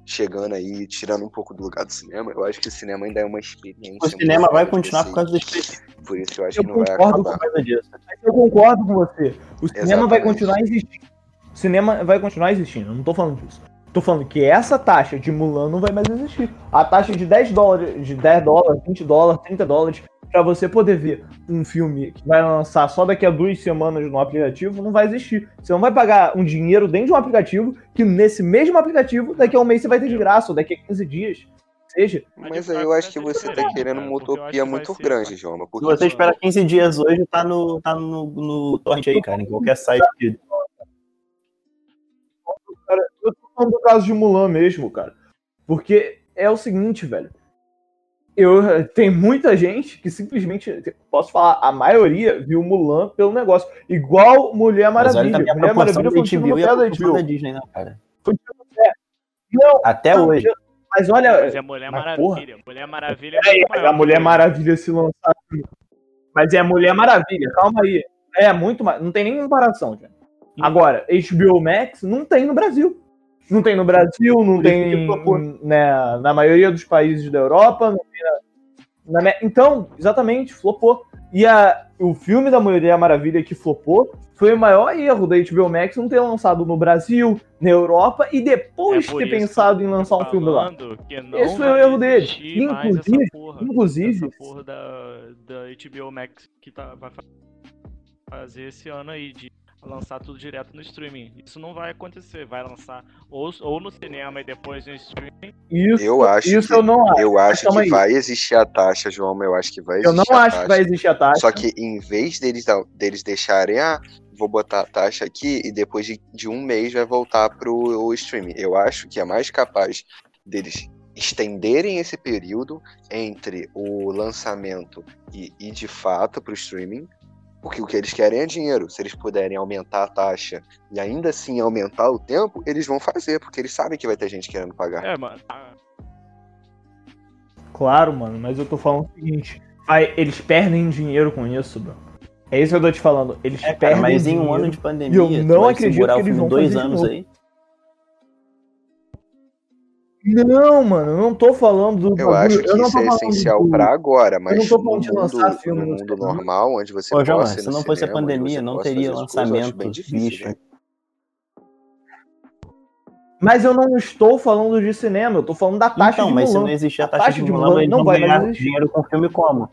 chegando aí, tirando um pouco do lugar do cinema, eu acho que o cinema ainda é uma experiência. O cinema vai continuar por causa do você ir. streaming. Por isso eu acho Eu que não vai concordo acabar. Por causa disso. Eu concordo com você. O cinema vai Exatamente. continuar existindo. O cinema vai continuar existindo, eu não tô falando disso. Tô falando que essa taxa de Mulan não vai mais existir. A taxa de 10 dólares, de 10 dólares, 20 dólares, 30 dólares, pra você poder ver um filme que vai lançar só daqui a duas semanas no aplicativo, não vai existir. Você não vai pagar um dinheiro dentro de um aplicativo que nesse mesmo aplicativo, daqui a um mês você vai ter de graça, ou daqui a 15 dias. Seja. Mas aí eu acho que você tá querendo uma utopia muito grande, Joma. Se Porque você esperar 15 dias hoje, tá no, tá no, no torrent aí, cara. Em qualquer site. Cara, eu tô falando do caso de Mulan mesmo, cara. Porque é o seguinte, velho. Eu, tem muita gente que simplesmente, posso falar, a maioria viu Mulan pelo negócio. Igual Mulher Mas olha Maravilha. a Mulher Maravilha da foi um e pé da. Disney, né, cara? Foi. Não, Até não, hoje. Mas olha, Mas é Mulher Mas, Maravilha. Mulher Maravilha é mas maior a Mulher Maravilha se lançar. Mas é Mulher Maravilha, calma aí. É muito mais. Não tem nem comparação, gente. Agora, HBO Max não tem no Brasil. Não tem no Brasil, não tem que flopou. né, na maioria dos países da Europa. Não tem na- na- então, exatamente, flopou. E a, o filme da Mulher Maravilha que flopou foi o maior erro da HBO Max não ter lançado no Brasil, na Europa e depois É ter pensado em lançar um filme lá. Esse foi o erro dele. Inclusive- essa porra, inclusive- essa porra da, da HBO Max que tá, vai fa- fazer esse ano aí de lançar tudo direto no streaming. Isso não vai acontecer. Vai lançar ou, ou no cinema e depois no streaming. Isso, Eu acho isso que- eu não acho. Eu acho calma que aí. vai existir a taxa, João, eu acho que vai Eu existir não a acho que taxa. vai existir a taxa. Só que em vez deles, deles deixarem, ah, vou botar a taxa aqui e depois de, de um mês vai voltar pro o streaming. Eu acho que é mais capaz deles estenderem esse período entre o lançamento e, e de fato pro streaming. Porque o que eles querem é dinheiro. Se eles puderem aumentar a taxa e ainda assim aumentar o tempo, eles vão fazer, porque eles sabem que vai ter gente querendo pagar. É, mano. Claro, mano, mas eu tô falando o seguinte. vai- eles perdem dinheiro com isso, bro. É isso que eu tô te falando. Eles É, cara, perdem mas em um dinheiro. ano de pandemia, eu tu não vai acredito segurar que o eles filme vão dois anos aí. Não, mano, eu não tô falando do Eu acho que eu isso é essencial do- pra agora, mas não tô no falando de mundo, lançar filme no mundo normal, onde você Ô, João, se não fosse a cinema, pandemia, não teria coisas, eu lançamento difícil, bicho. né? Mas eu não estou falando de cinema, eu tô falando da taxa Então, de mas se Mulan. não existir a A taxa, taxa de de Mulan, Mulan eles não vai ganhar existir. dinheiro com filme como?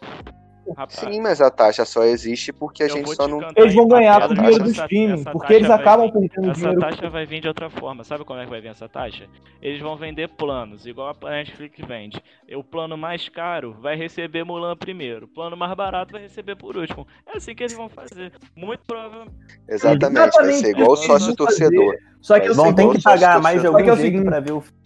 Rapaz, Sim, mas a taxa só existe porque a eu gente só não. Eles vão ganhar com o dinheiro do essa- streaming, essa porque eles vai acabam vir- perdendo Essa dinheiro. taxa vai vir de outra forma. Sabe como é que vai vir essa taxa? Eles vão vender planos, igual a Netflix vende. E O plano mais caro vai receber Mulan primeiro. O plano mais barato vai receber por último. É assim que eles vão fazer. Muito provavelmente. Exatamente, vai Exatamente ser igual o sócio torcedor. Só que Eles Vão ter que pagar mais de é algum jeito seguinte- pra ver o filme.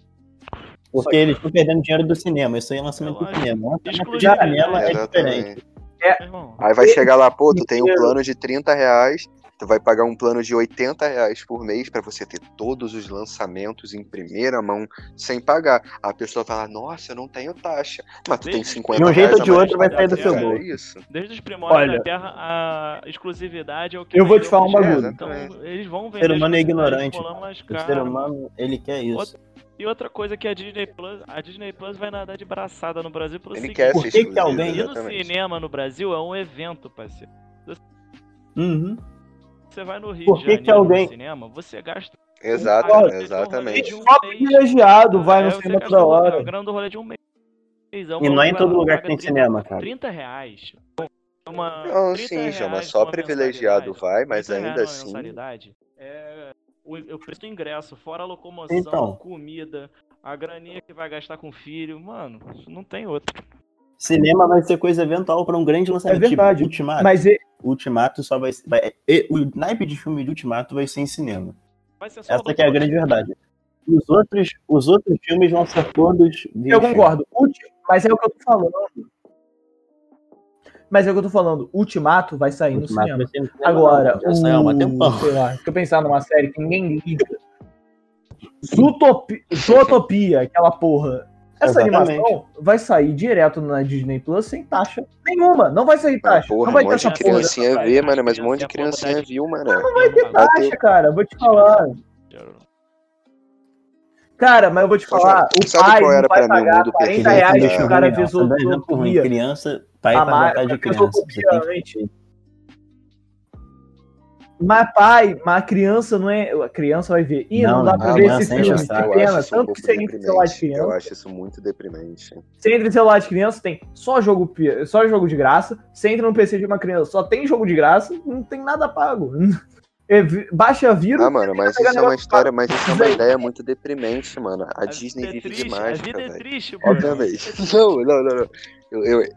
Porque eles estão perdendo dinheiro do cinema. Isso aí é lançamento do cinema. O lançamento de cinema é diferente. Exatamente. Meu irmão, Aí vai chegar lá, pô, tu tem um plano de 30 reais, tu vai pagar um plano de 80 reais por mês pra você ter todos os lançamentos em primeira mão sem pagar. A pessoa fala, nossa, eu não tenho taxa. Mas tu tem Desde- 50 De um jeito reais ou de outro vai sair do seu bolso. É isso. desde os primórdios Olha, da Terra, a exclusividade é o que eu vou te falar um pro bagulho. Então, eles vão O vender. ser humano é ignorante. O ser humano, ele quer isso. E outra coisa que a Disney Plus, a Disney Plus vai nadar de braçada no Brasil pelo Ele seguinte, quer Por que que alguém- ir no cinema no Brasil é um evento, parceiro. Uhum. Você vai no Rio Por de que que Janeiro alguém- no cinema, você gasta Exato, Olha, exatamente. um Só mês. privilegiado vai no É, você cinema toda um- hora. É grande rolê de um mês. É E não é em todo lugar que tem 30 cinema, cara. 30 reais. Uma, Não, 30 sim, reais só privilegiado vai, mas 30 ainda assim. É o, o preço do ingresso, fora a locomoção, Então. comida, a graninha que vai gastar com o filho, mano, não tem outro. Cinema vai ser coisa eventual pra um grande lançamento. É verdade. Tipo, Ultimato. Mas e- Ultimato só vai, vai. e- O naipe de filme de Ultimato vai ser em cinema. Vai ser só Essa que é a grande verdade. Os outros, os outros filmes vão ser todos. eu concordo. Mas é o que eu tô falando. Mas é o que eu tô falando. Ultimato vai sair no Ultimato cinema. vai ser no cinema, Agora, não, já saiu há um o... tempão. sei lá, se eu pensar numa série que ninguém liga. Zootopia, Zootopia, aquela porra. Essa Exatamente. animação vai sair direto na Disney Plus sem taxa nenhuma. Não vai sair taxa. porra, não vai um monte de criancinha vê, mano, mas um monte de criancinha viu, mano. Não vai ter Vai taxa, ter- cara. Vou te falar. Cara, mas eu vou te falar. O sabe pai qual era não vai pra mim o pagar mundo 40 perfeito? reais Deixa pro eu cara não, tá. Criança, pai A pra ma- gostar de a criança. Você Zootopia, tem realmente. Mas pai, mas a criança não é. A criança vai ver. Ih, não, Não, dá não, pra Ah, ver criança esse filme. Que isso um Tanto que você entra em celular de deprimente. Eu criança. acho isso muito deprimente. Você entra em celular de criança, tem só jogo, só jogo de graça. Você entra no PC de uma criança, só tem jogo de graça, não tem nada pago. É, Baixa vírus. Ah, mano, mas isso é uma história, mas isso é uma ideia muito deprimente, mano. A, A Disney é vive triste, de A mágica, vida é triste, bro. Obviamente. Não, não, não, não. Eu, eu,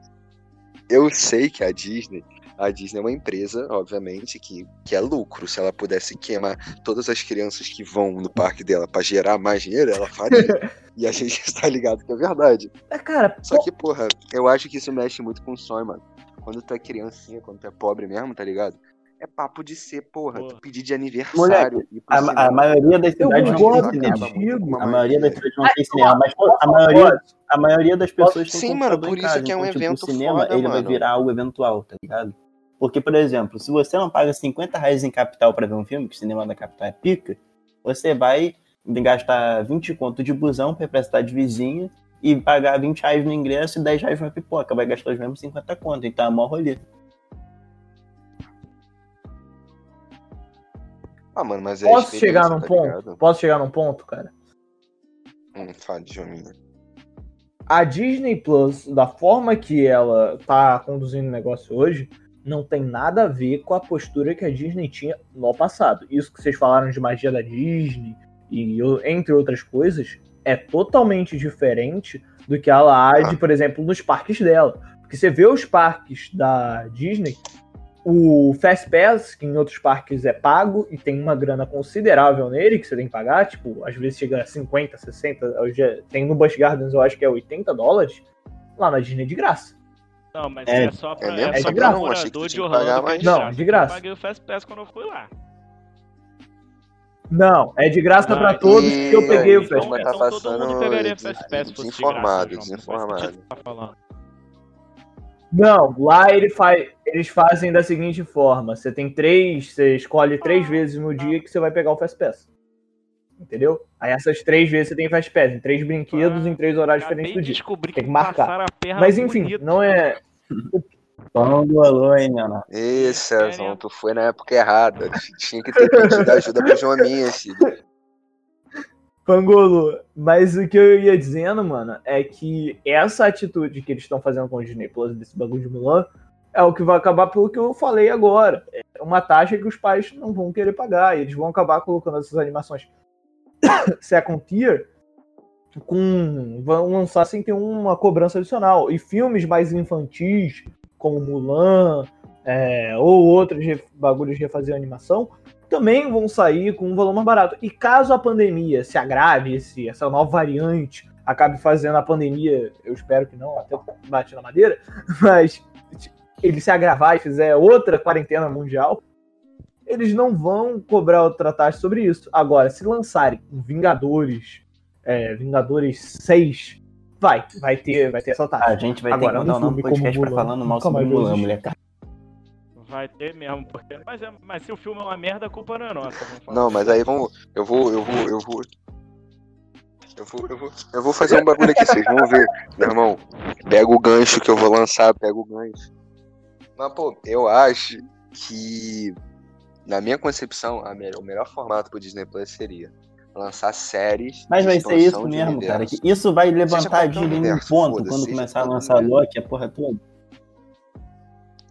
eu sei que a Disney, a Disney é uma empresa, obviamente, que, que é lucro. Se ela pudesse queimar todas as crianças que vão no parque dela pra gerar mais dinheiro, ela faria. e a gente está ligado que é verdade. É, cara, Só que, porra, eu acho que isso mexe muito com o sonho, mano. Quando tu é criancinha, quando tu é pobre mesmo, tá ligado? É papo de ser, porra, Porra. tu pedir de aniversário. ir pro A, a maioria das cidades não tem cinema. A maioria das cidades não tem cinema, mas pô, a maioria, a maioria das pessoas tem Sim, mano, por isso casa, que é um então, tipo, evento o cinema foda, ele vai mano. virar algo eventual, tá ligado? Porque, por exemplo, se você não paga 50 reais em capital pra ver um filme, que o cinema da capital é pica, você vai gastar 20 conto de busão pra ir pra cidade vizinha e pagar 20 reais no ingresso e 10 reais na pipoca. Vai gastar os mesmos 50 conto, então é mó rolê. Ah, mano, mas é posso chegar num tá ponto? ligado? Posso chegar num ponto, cara? Hum, fala, Jominha. A Disney Plus, da forma que ela tá conduzindo o negócio hoje, não tem nada a ver com a postura que a Disney tinha no passado. Isso que vocês falaram de magia da Disney e entre outras coisas é totalmente diferente do que ela age, por exemplo, nos parques dela. Porque você vê os parques da Disney, o Fast Pass, que em outros parques é pago e tem uma grana considerável nele que você tem que pagar, tipo, às vezes chega a 50, 60, hoje tem no Busch Gardens eu acho que é 80 dólares, lá na Disney é de graça. Não, mas é, é só pra, é é só É de pra graça. Achei que tu de Orlando. pagar é mais. Não, de graça. Eu paguei o Fast Pass quando eu fui lá. Não, é de graça Ah, pra todos que eu e- peguei o então, Fast mas Pass. tá todo mundo pegaria des- Fast Pass se fosse de desinformado, desinformado. Não lá ele faz, eles fazem da seguinte forma: você tem três, você escolhe três vezes no dia que você vai pegar o Fast Pass. Entendeu? Aí essas três vezes você tem Fast Pass, em três brinquedos, em três horários diferentes do de dia. descobrir Tem que marcar. passaram a perna Mas enfim, bonito. não é. Pão do alô, hein, não. Ê, Cezão, tu foi na época errada. Tinha que ter pedido ajuda pro Joaminha, filho. Pangolo, mas o que eu ia dizendo, mano, é que essa atitude que eles estão fazendo com o Disney Plus desse bagulho de Mulan é o que vai acabar pelo que eu falei agora. É uma taxa que os pais não vão querer pagar. E eles vão acabar colocando essas animações second tier com. vão lançar sem ter uma cobrança adicional. E filmes mais infantis, como Mulan, é, ou outros bagulhos de refazer animação, também vão sair com um valor mais barato. E caso a pandemia se agrave, esse, essa nova variante acabe fazendo a pandemia, eu espero que não, até bate na madeira, mas ele se agravar e fizer outra quarentena mundial, eles não vão cobrar outra taxa sobre isso. Agora, se lançarem um Vingadores, é, Vingadores 6, vai, vai ter, vai ter essa taxa. A gente vai Agora, ter que mandar um como podcast pra falando mal sobre Mulan, mulher. Vai ter mesmo, porque. Mas, é- mas se o filme é uma merda, a culpa não é nossa. Não, mas aí vamos. Eu vou, eu vou, eu vou. Eu vou, eu vou, eu vou fazer um bagulho aqui, vocês vão ver. Meu irmão, pega o gancho que eu vou lançar, pega o gancho. Mas, pô, eu acho que, na minha concepção, a me- o melhor formato pro Disney Plus seria lançar séries. Mas de vai ser isso de mesmo, cara. universo. Que isso vai levantar a qualquer Disney num universo, ponto quando começar a lançar universo. Loki, a porra toda.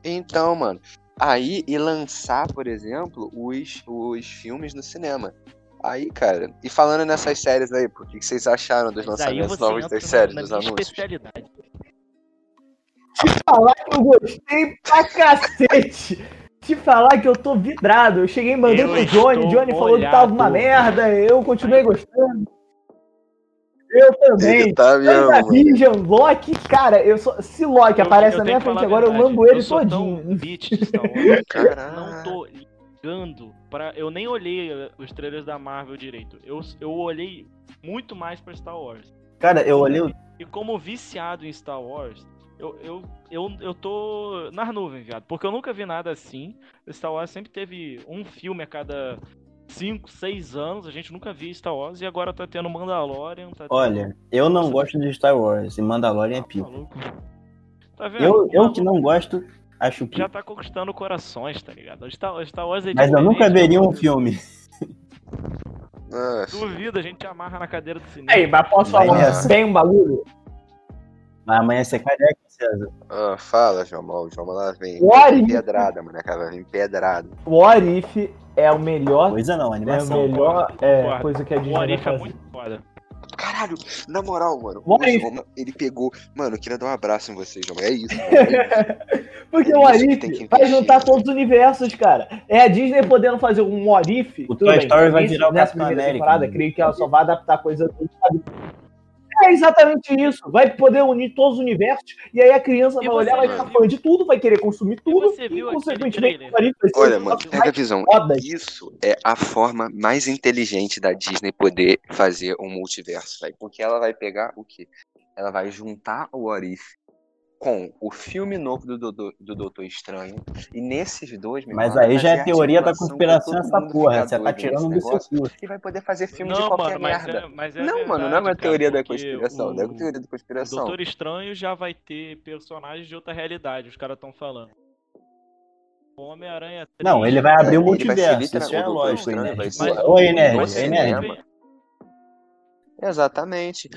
Então, mano, aí e lançar, por exemplo, os, os filmes no cinema. Aí, cara, e falando nessas séries aí, pô, o que vocês acharam dos lançamentos novos das séries, dos anúncios? especialidade. falar que eu gostei pra cacete. Te falar que eu tô vidrado. Eu cheguei e mandei Eu pro Johnny. estou Johnny falou que tava uma molhado. merda. Eu continuei gostando. Eu também. Ele tá mesmo, Loki, cara, eu só, se Loki Eu- aparece eu na minha frente agora, eu verdade, mando ele eu sou todinho. Tão beat de Star Wars, que eu Caraca. não tô ligando pra. Eu nem olhei eh, os trailers da Marvel direito. Eu, eu olhei muito mais pra Star Wars. Cara, eu olhei o E como viciado em Star Wars, eu, eu, eu, eu tô nas nuvens, viado. Porque eu nunca vi nada assim. Star Wars sempre teve um filme a cada 5, 6 anos. A gente nunca via Star Wars. E agora tá tendo Mandalorian. Tá tendo- Olha, eu não gosto de Star Wars e Mandalorian é Tá pico. Tá vendo? Eu, eu Mano, que não gosto, acho Já pico. tá conquistando corações, tá ligado? Star, Star Wars é Mas eu nunca veria um filme. Ah, Duvido, a gente amarra na cadeira do cinema. Aí, mas posso falar bem um bagulho? Mas amanhã você careca, César. ah, fala, João Mal. O João Mal lá vem What vem if? pedrada, mano. Cara, vem pedrada. What If é o melhor, Coisa não, é a animação. melhor é, coisa que a O Disney vai Arif é muito foda. Caralho, na moral, mano. O if? João, ele pegou. Mano, eu queria dar um abraço em vocês, João. É isso. mano, é isso. Porque É o Arif que tem que vai juntar todos os universos, cara. É a Disney podendo fazer um Arif. O Toy Story vai virar o Capitão América, mano. Creio que ela só vai adaptar coisa do? É exatamente isso. Vai poder unir todos os universos e aí a criança E vai olhar, vai ficar fã de tudo, vai querer consumir tudo você viu e, aquele consequentemente, Olha, mano, pega a visão. fodas. Isso é a forma mais inteligente da Disney poder fazer um multiverso, velho. Porque ela vai pegar o quê? Ela vai juntar o What If com o filme novo do, do, do Doutor Estranho. E nesses dois, Mas irmão, aí já é teoria da conspiração essa porra. Você tá tirando do seu cu. E vai poder fazer filme de Não, qualquer mano, mas merda. é, mas é não, mano, não é verdade, uma cara, teoria da conspiração. Não é uma o- teoria da O conspiração. Doutor Estranho já vai ter personagens de outra realidade, os caras estão falando. O Homem-Aranha 3. Não, ele vai abrir o multiverso. Isso é o lógico, né? Oi, o- cinema. Exatamente.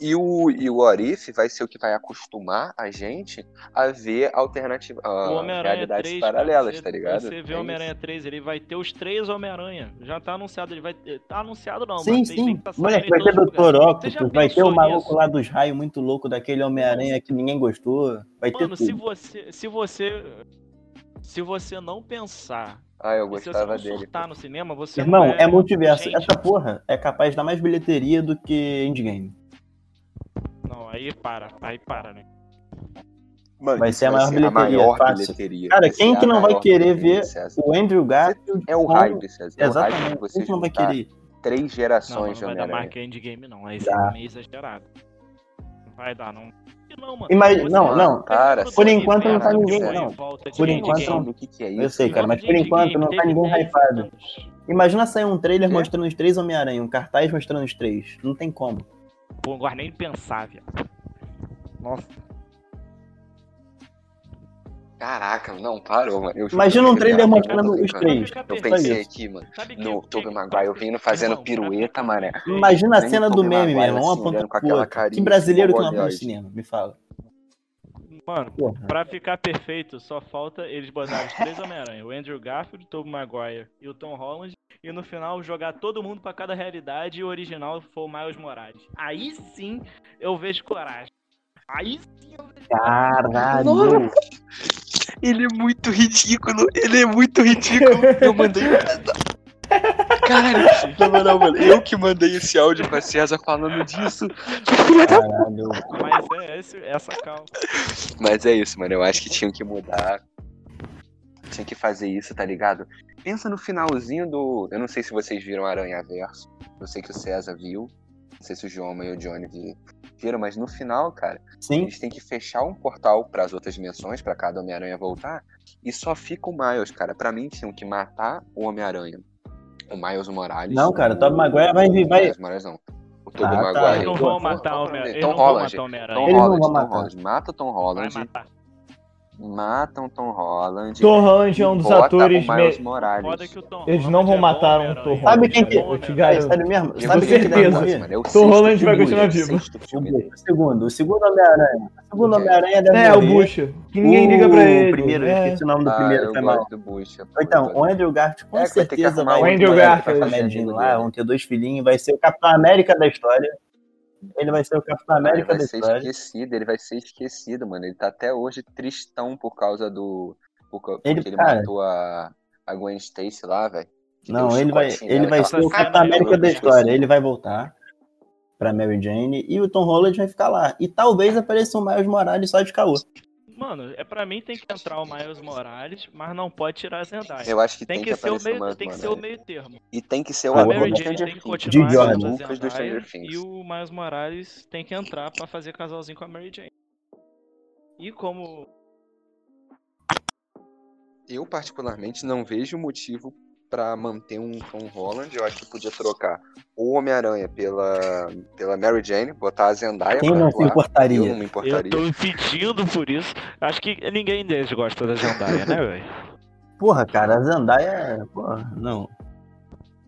E o, e o Orif vai ser o que vai acostumar a gente a ver alternativa, Homem-Aranha realidades 3, paralelas, cara, tá ligado? Você vê É o Homem-Aranha 3, ele vai ter os três Homem-Aranha. Já tá anunciado, ele vai ter. Tá anunciado não, Sim, mas sim. que tá Moleque, vai ter. Você já Octopus, vai ter o maluco nisso? lá dos raios muito louco daquele Homem-Aranha que ninguém gostou. Vai ter Mano, se tudo. você. Se você. Se você não pensar. Ah, eu Se você gostava não dele. no cinema, você Irmão, não é multiverso. gente. Essa porra é capaz de dar mais bilheteria do que Endgame. Não, aí para, aí para, né? Mano, Vai ser a maior bilheteria, maior fácil. bilheteria. Cara, quem ser que a não vai querer ver César. O Andrew Garfield. É o com- hype, César. É o hype Exatamente. você Quem que não vai querer? três Não, gerações não vai de dar Homem-Aranha. marca endgame, não. Aí Dá. seria meio exagerado. Não vai dar, não. Não, mano. Imagina- Você- não, não. Cara, Por enquanto não tá ninguém, não. Por enquanto não. o que, que é Eu sei, cara, mas por enquanto não tá ninguém hypado. Imagina sair um trailer mostrando os três Homem-Aranha, um cartaz mostrando os três. Não tem como. Pô, não gosto nem pensar, viado. Nossa. Caraca, não, parou, mano. Eu Imagina um eu trailer mostrando os três. Eu pensei aqui, mano, Sabe no que- Tobey Maguire vindo fazendo Irmão, pirueta, ficar mané. perfeito. Imagina a cena do meme assim, ponta olhando com aquela outro. Que carinha, brasileiro que não vai no cinema, me fala. Mano, Porra. pra ficar perfeito, só falta eles botarem os três Homem-Aranha, o Andrew Garfield, o Tobey Maguire e o Tom Holland, e no final jogar todo mundo pra cada realidade e o original for o Miles Morales. Aí sim eu vejo coragem. Aí sim eu vejo Caralho. Ele é muito ridículo, ele é muito ridículo. Eu mandei. Caralho, na moral, mano, eu que mandei esse áudio pra César falando disso. Caralho. Mas é esse, essa calma. Mas é isso, mano. Eu acho que tinham que mudar. Tinha que fazer isso, tá ligado? Pensa no finalzinho do. Eu não sei se vocês viram Aranha Verso. Eu sei que o César viu. Não sei se o João e o Johnny vi- viram, mas no final, cara, Sim. eles têm que fechar um portal pras outras dimensões, pra cada Homem-Aranha voltar. E só fica o Miles, cara. Pra mim, tinham que matar o Homem-Aranha. O Miles Morales. Não, cara, o Tobey Maguire vai vir- vai- O Miles Morales não. O Tobey Ah, tá. Maguire. Eles não vão matar o Homem-Aranha. Tom não vão Holland. matar o Tom Holland. Mata o Tom Vai Holland. Matam Tom Holland. Tom Holland é um dos atores. me- Morales. Foda que o Tom Eles não vão é matar um. Tom Sabe Holland, quem que- eu te garanto. É sério mesmo? Eu Sabe quem que dá certeza. morrer? é o Tom Holland vai continuar vivo. sexto O segundo, o segundo Homem-Aranha. O segundo. Homem-Aranha deve É, o. Bush. Que ninguém liga pra ele. O primeiro, eu é. esqueci o nome do Ah, primeiro, foi mal. Então, o. Andrew Garfield com É, que certeza vai o Andrew vai Garfield. vão ter dois filhinhos, vai ser o Capitão América da história. Ele vai ser o Capitão Ah, ele América vai ser história. esquecido, ele vai ser esquecido, mano. Ele tá até hoje tristão por causa do. por ca- Ele- porque ele cara- matou a, a Gwen Stacy lá, velho. Não, ele vai, ele vai ser o Capitão América da história. Ele vai voltar pra Mary Jane e o Tom Holland vai ficar lá. E talvez apareça o Miles Morales só de caô. Mano, é pra mim tem que entrar o Miles Morales, mas não pode tirar a Zendaya. Eu acho que Tem tem, que, ser o meio, mais, tem que ser o meio termo. E tem que ser o Ah, A ator Mary Jane tem que continuar Jordan. a Lucas do Stranger Things. e o Miles Morales tem que entrar pra fazer casalzinho com a Mary Jane. E como Eu, particularmente, não vejo motivo pra manter um Tom Holland. Eu acho que podia trocar o Homem-Aranha pela, pela Mary Jane, botar a Zendaya Quem pra não se atuar. Eu importaria? não me eu importaria. tô pedindo por isso, acho que ninguém deles gosta da Zendaya, né, velho? Porra, cara, a Zendaya. Porra, não.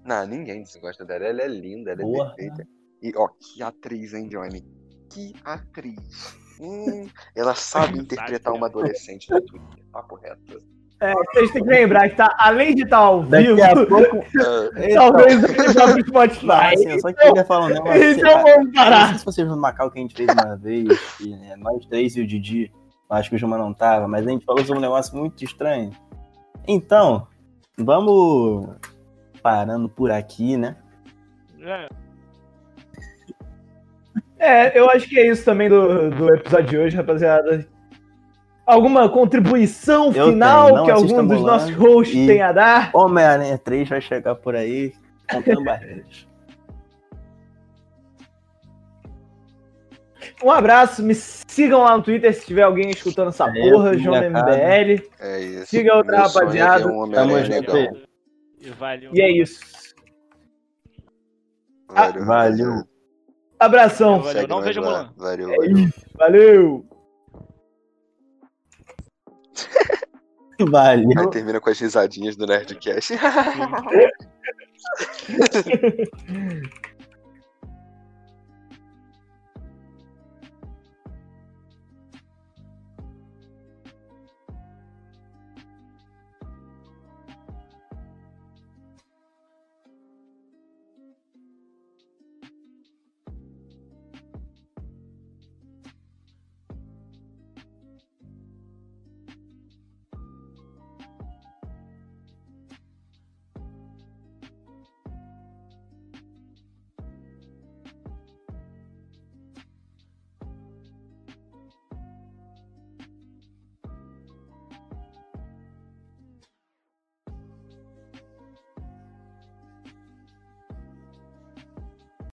Não, ninguém desgosta dela. Ela é linda, ela é Porra. perfeita. E, ó, que atriz, hein, Johnny? Que atriz. Hum, ela sabe interpretar uma adolescente no Twitter. Papo reto. É, vocês têm que lembrar que tá, além de estar ao vivo, pouco. Ah, Então, talvez ele vá pro Spotify. assim, eu só queria falar um negócio. Então vamos Não parar. sei se vocês viram no Macau que a gente fez uma vez, que, né, nós três e o Didi, acho que o Juma não tava, mas a gente falou sobre um negócio muito estranho. Então, vamos parando por aqui, né? É, É, eu acho que é isso também do, do episódio de hoje, rapaziada. Alguma contribuição Eu final que algum dos nossos hosts e- tem a dar? Homem-Aranha 3 vai chegar por aí, contando barreiras. Um abraço, me sigam lá no Twitter se tiver alguém escutando essa É, porra, João cara. MBL. é isso. Siga outra Meu é rapaziada. um Homem-Aranha Tamo junto. e valeu. E é isso. Valeu. Valeu. Abração. Valeu, não vejo lá. Valeu, É valeu. isso. Valeu. Valeu. Aí termina com as risadinhas do Nerdcast.